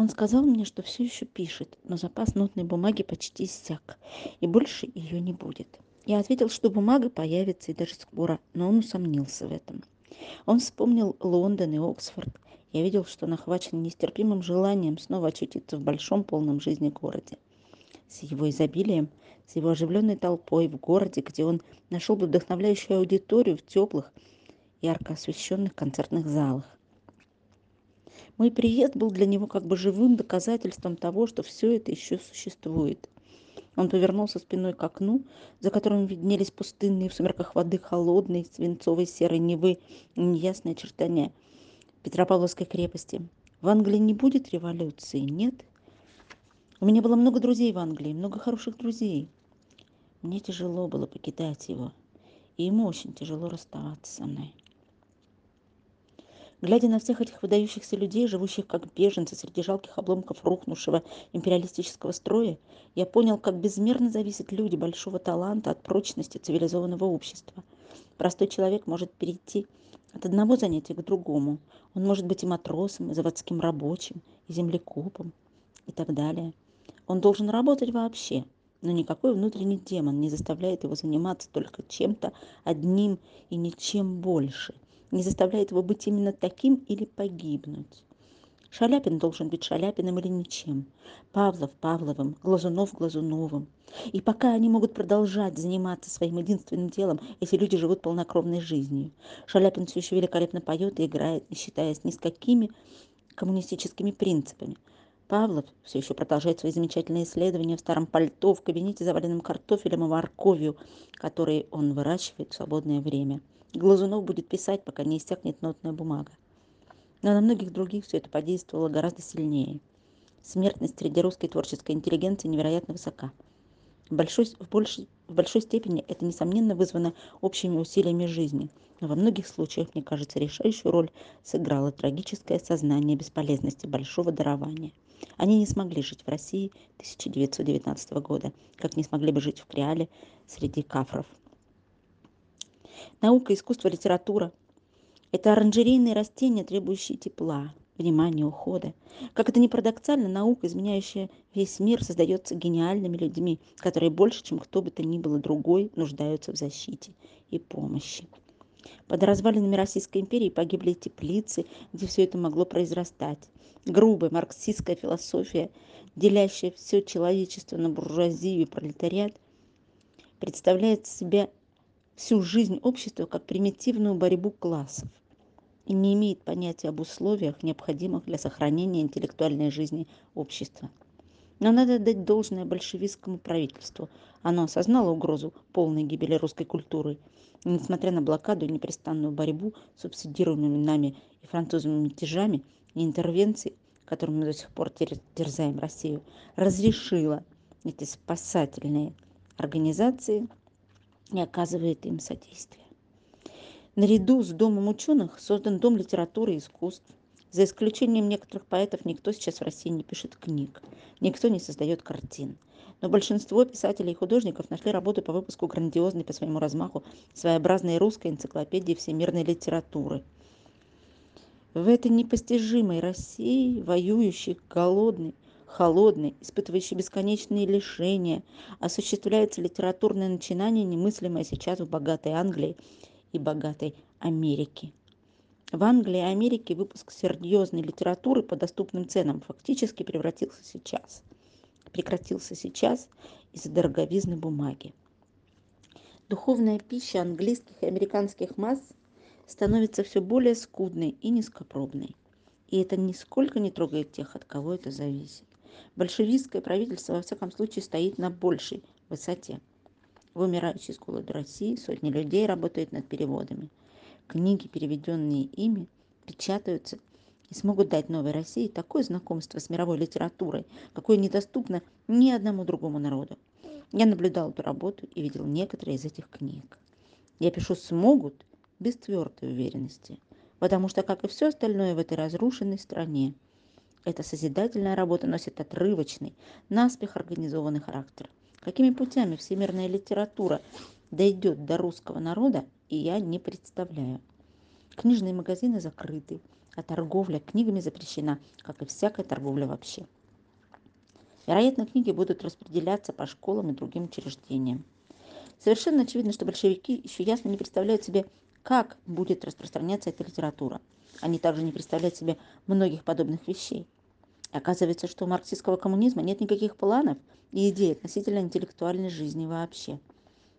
Он сказал мне, что все еще пишет, но запас нотной бумаги почти иссяк, и больше ее не будет. Я ответил, что бумага появится и даже скоро, но он усомнился в этом. Он вспомнил Лондон и Оксфорд. Я видел, что он охвачен нестерпимым желанием снова очутиться в большом полном жизни городе. С его изобилием, с его оживленной толпой в городе, где он нашел бы вдохновляющую аудиторию в теплых, ярко освещенных концертных залах. Мой приезд был для него как бы живым доказательством того, что все это еще существует. Он повернулся спиной к окну, за которым виднелись пустынные в сумерках воды холодные свинцовой серой Невы и неясные очертания Петропавловской крепости. В Англии не будет революции, нет? У меня было много друзей в Англии, много хороших друзей. Мне тяжело было покидать его, и ему очень тяжело расставаться со мной. Глядя на всех этих выдающихся людей, живущих как беженцы среди жалких обломков рухнувшего империалистического строя, я понял, как безмерно зависят люди большого таланта от прочности цивилизованного общества. Простой человек может перейти от одного занятия к другому. Он может быть и матросом, и заводским рабочим, и землекопом, и так далее. Он должен работать вообще, но никакой внутренний демон не заставляет его заниматься только чем-то одним и ничем больше – не заставляет его быть именно таким или погибнуть. Шаляпин должен быть Шаляпиным или ничем, Павлов Павловым, Глазунов Глазуновым. И пока они могут продолжать заниматься своим единственным делом, эти люди живут полнокровной жизнью. Шаляпин все еще великолепно поет и играет, не считаясь ни с какими коммунистическими принципами. Павлов все еще продолжает свои замечательные исследования в старом пальто, в кабинете, заваленном картофелем и морковью, который он выращивает в свободное время. Глазунов будет писать, пока не иссякнет нотная бумага. Но на многих других все это подействовало гораздо сильнее. Смертность среди русской творческой интеллигенции невероятно высока. В большой, в, большей, в большой степени это, несомненно, вызвано общими усилиями жизни. Но во многих случаях, мне кажется, решающую роль сыграло трагическое сознание бесполезности большого дарования. Они не смогли жить в России 1919 года, как не смогли бы жить в Креале среди кафров наука, искусство, литература. Это оранжерейные растения, требующие тепла, внимания, ухода. Как это ни парадоксально, наука, изменяющая весь мир, создается гениальными людьми, которые больше, чем кто бы то ни было другой, нуждаются в защите и помощи. Под развалинами Российской империи погибли теплицы, где все это могло произрастать. Грубая марксистская философия, делящая все человечество на буржуазию и пролетариат, представляет себя всю жизнь общества как примитивную борьбу классов и не имеет понятия об условиях, необходимых для сохранения интеллектуальной жизни общества. Но надо дать должное большевистскому правительству. Оно осознало угрозу полной гибели русской культуры. И, несмотря на блокаду и непрестанную борьбу с субсидируемыми нами и французами мятежами и интервенции, которыми мы до сих пор терзаем Россию, разрешила эти спасательные организации – и оказывает им содействие. Наряду с Домом ученых создан Дом литературы и искусств. За исключением некоторых поэтов никто сейчас в России не пишет книг, никто не создает картин. Но большинство писателей и художников нашли работу по выпуску грандиозной по своему размаху своеобразной русской энциклопедии всемирной литературы. В этой непостижимой России, воюющей, голодной, холодный, испытывающий бесконечные лишения, осуществляется литературное начинание, немыслимое сейчас в богатой Англии и богатой Америке. В Англии и Америке выпуск серьезной литературы по доступным ценам фактически превратился сейчас. Прекратился сейчас из-за дороговизны бумаги. Духовная пища английских и американских масс становится все более скудной и низкопробной. И это нисколько не трогает тех, от кого это зависит большевистское правительство во всяком случае стоит на большей высоте. В умирающей с россии сотни людей работают над переводами. Книги переведенные ими печатаются и смогут дать новой россии такое знакомство с мировой литературой какое недоступно ни одному другому народу. Я наблюдал эту работу и видел некоторые из этих книг. Я пишу смогут без твердой уверенности потому что как и все остальное в этой разрушенной стране эта созидательная работа носит отрывочный, наспех организованный характер. Какими путями всемирная литература дойдет до русского народа, и я не представляю. Книжные магазины закрыты, а торговля книгами запрещена, как и всякая торговля вообще. Вероятно, книги будут распределяться по школам и другим учреждениям. Совершенно очевидно, что большевики еще ясно не представляют себе, как будет распространяться эта литература. Они также не представляют себе многих подобных вещей. Оказывается, что у марксистского коммунизма нет никаких планов и идей относительно интеллектуальной жизни вообще.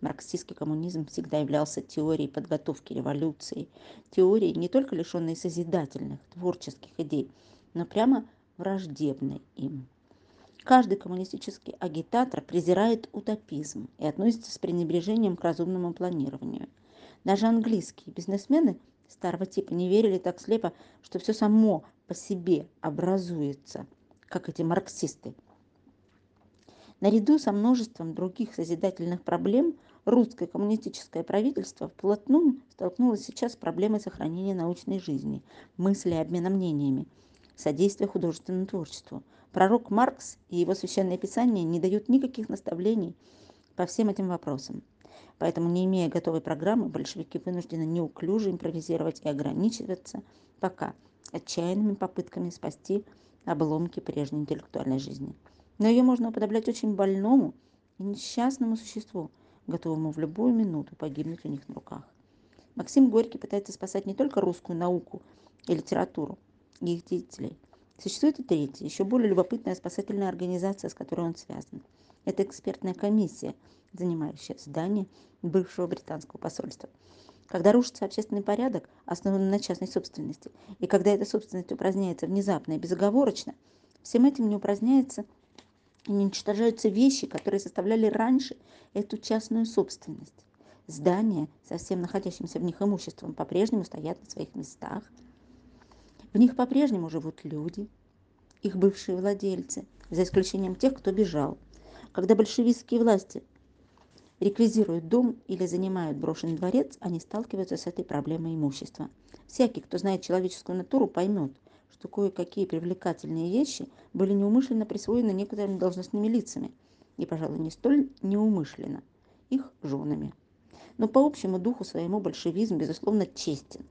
Марксистский коммунизм всегда являлся теорией подготовки революции, теорией, не только лишенной созидательных, творческих идей, но прямо враждебной им. Каждый коммунистический агитатор презирает утопизм и относится с пренебрежением к разумному планированию. Даже английские бизнесмены старого типа не верили так слепо, что все само по себе образуется, как эти марксисты. Наряду со множеством других созидательных проблем русское коммунистическое правительство вплотную столкнулось сейчас с проблемой сохранения научной жизни, мысли и обмена мнениями, содействия художественному творчеству. Пророк Маркс и его священное писание не дают никаких наставлений по всем этим вопросам. Поэтому, не имея готовой программы, большевики вынуждены неуклюже импровизировать и ограничиваться пока отчаянными попытками спасти обломки прежней интеллектуальной жизни. Но ее можно уподоблять очень больному и несчастному существу, готовому в любую минуту погибнуть у них на руках. Максим Горький пытается спасать не только русскую науку и литературу и их деятелей. Существует и третья, еще более любопытная спасательная организация, с которой он связан. Это экспертная комиссия, занимающая здание бывшего британского посольства. Когда рушится общественный порядок, основанный на частной собственности, и когда эта собственность упраздняется внезапно и безоговорочно, всем этим не упраздняется и не уничтожаются вещи, которые составляли раньше эту частную собственность. Здания со всем находящимся в них имуществом по-прежнему стоят на своих местах. В них по-прежнему живут люди, их бывшие владельцы, за исключением тех, кто бежал. Когда большевистские власти реквизируют дом или занимают брошенный дворец, они сталкиваются с этой проблемой имущества. Всякий, кто знает человеческую натуру, поймет, что кое-какие привлекательные вещи были неумышленно присвоены некоторыми должностными лицами, и, пожалуй, не столь неумышленно, их женами. Но по общему духу своему большевизм, безусловно, честен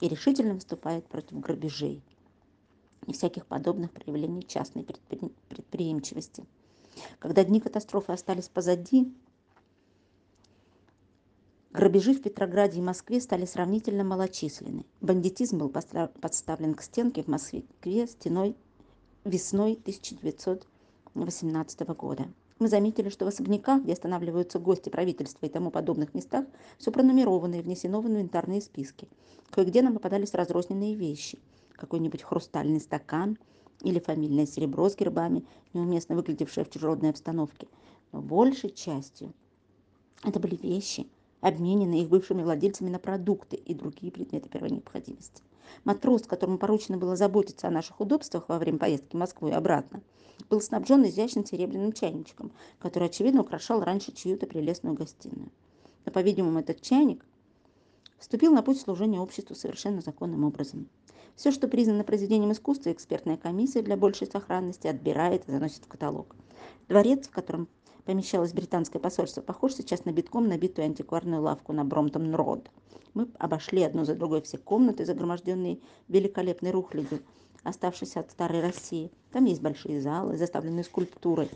и решительно выступает против грабежей и всяких подобных проявлений частной предприимчивости. Когда дни катастрофы остались позади, Грабежи в Петрограде и Москве стали сравнительно малочисленны. Бандитизм был подставлен к стенке в Москве стеной весной 1918 года. Мы заметили, что в особняках, где останавливаются гости правительства и тому подобных местах, все пронумеровано и внесено в инвентарные списки. Кое-где нам попадались разрозненные вещи. Какой-нибудь хрустальный стакан или фамильное серебро с гербами, неуместно выглядевшее в чужеродной обстановке. Но большей частью это были вещи – обмененные их бывшими владельцами на продукты и другие предметы первой необходимости. Матрос, которому поручено было заботиться о наших удобствах во время поездки в Москву и обратно, был снабжен изящным серебряным чайничком, который, очевидно, украшал раньше чью-то прелестную гостиную. Но, по-видимому, этот чайник вступил на путь служения обществу совершенно законным образом. Все, что признано произведением искусства, экспертная комиссия для большей сохранности отбирает и заносит в каталог. Дворец, в котором помещалось британское посольство, похож сейчас на битком набитую антикварную лавку на Бромтон-Род. Мы обошли одну за другой все комнаты, загроможденные великолепной рухлядью, оставшейся от старой России. Там есть большие залы, заставленные скульптурой,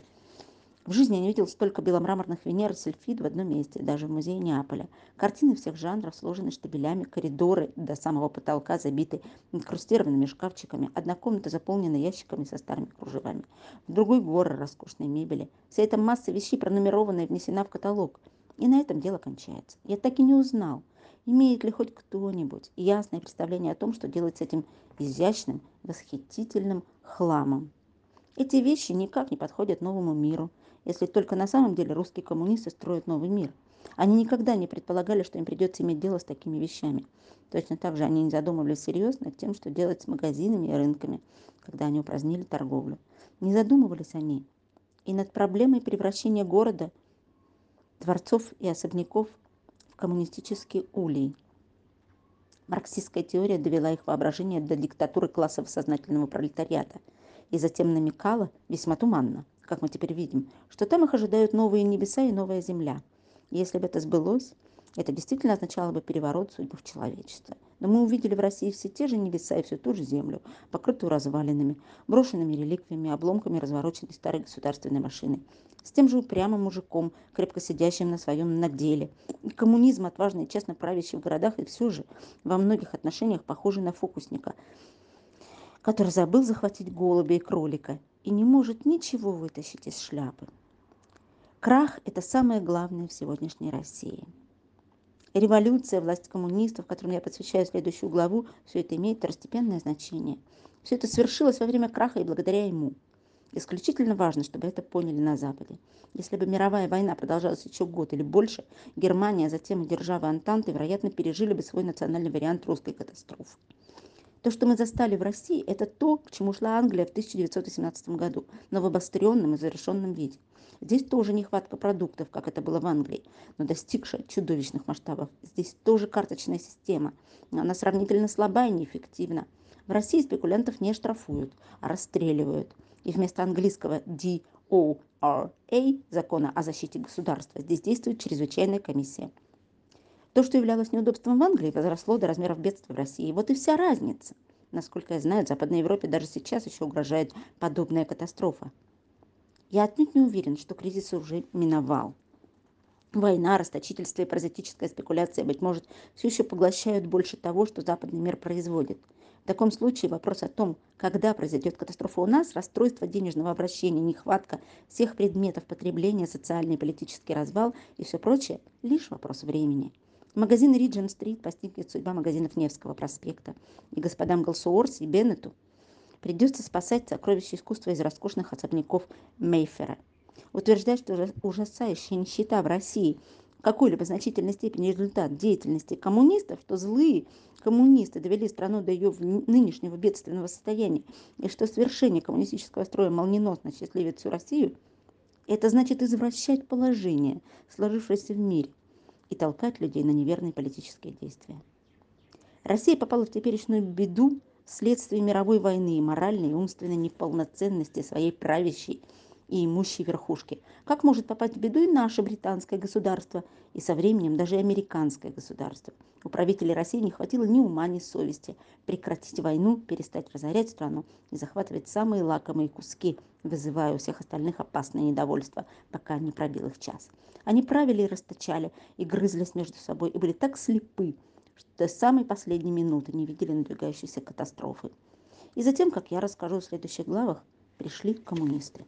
в жизни я не видел столько беломраморных Венер и сельфид в одном месте, даже в музее Неаполя. Картины всех жанров сложены штабелями, коридоры до самого потолка забиты инкрустированными шкафчиками. Одна комната заполнена ящиками со старыми кружевами. В другой горы роскошной мебели. Вся эта масса вещей пронумерована и внесена в каталог. И на этом дело кончается. Я так и не узнал, имеет ли хоть кто-нибудь ясное представление о том, что делать с этим изящным, восхитительным хламом. Эти вещи никак не подходят новому миру, если только на самом деле русские коммунисты строят новый мир. Они никогда не предполагали, что им придется иметь дело с такими вещами. Точно так же они не задумывались всерьез над тем, что делать с магазинами и рынками, когда они упразднили торговлю. Не задумывались они и над проблемой превращения города, дворцов и особняков в коммунистические улей. Марксистская теория довела их воображение до диктатуры классов сознательного пролетариата и затем намекала, весьма туманно, как мы теперь видим, что там их ожидают новые небеса и новая земля. Если бы это сбылось, это действительно означало бы переворот судьбы человечества. Но мы увидели в России все те же небеса и всю ту же землю, покрытую развалинами, брошенными реликвиями, обломками развороченной старой государственной машины. С тем же упрямым мужиком, крепко сидящим на своем наделе. И коммунизм, отважный и честно правящий в городах, и все же во многих отношениях похожий на фокусника, который забыл захватить голубя и кролика и не может ничего вытащить из шляпы. Крах – это самое главное в сегодняшней России. Революция, власть коммунистов, которым я посвящаю следующую главу, все это имеет второстепенное значение. Все это свершилось во время краха и благодаря ему. Исключительно важно, чтобы это поняли на Западе. Если бы мировая война продолжалась еще год или больше, Германия, а затем и державы Антанты, вероятно, пережили бы свой национальный вариант русской катастрофы. То, что мы застали в России, это то, к чему шла Англия в 1918 году, но в обостренном и завершенном виде. Здесь тоже нехватка продуктов, как это было в Англии, но достигшая чудовищных масштабов. Здесь тоже карточная система. Она сравнительно слаба и неэффективна. В России спекулянтов не штрафуют, а расстреливают. И вместо английского DORA, закона о защите государства, здесь действует чрезвычайная комиссия. То, что являлось неудобством в Англии, возросло до размеров бедствия в России. Вот и вся разница. Насколько я знаю, в Западной Европе даже сейчас еще угрожает подобная катастрофа. Я отнюдь не уверен, что кризис уже миновал. Война, расточительство и паразитическая спекуляция, быть может, все еще поглощают больше того, что западный мир производит. В таком случае вопрос о том, когда произойдет катастрофа у нас, расстройство денежного обращения, нехватка всех предметов потребления, социальный и политический развал и все прочее – лишь вопрос времени. Магазин Риджин-стрит постигнет судьба магазинов Невского проспекта. И господам Голсуорси и Беннету придется спасать сокровища искусства из роскошных особняков Мейфера. Утверждать, что ужасающая нищета в России в какой-либо значительной степени результат деятельности коммунистов, то злые коммунисты довели страну до ее нынешнего бедственного состояния, и что свершение коммунистического строя молниеносно счастливит всю Россию, это значит извращать положение, сложившееся в мире – и толкать людей на неверные политические действия. Россия попала в теперешнюю беду вследствие мировой войны и моральной и умственной неполноценности своей правящей и имущей верхушки. Как может попасть в беду и наше британское государство, и со временем даже американское государство? У правителей России не хватило ни ума, ни совести прекратить войну, перестать разорять страну и захватывать самые лакомые куски, вызывая у всех остальных опасное недовольство, пока не пробил их час. Они правили и расточали, и грызлись между собой, и были так слепы, что до самой последней минуты не видели надвигающейся катастрофы. И затем, как я расскажу в следующих главах, пришли коммунисты.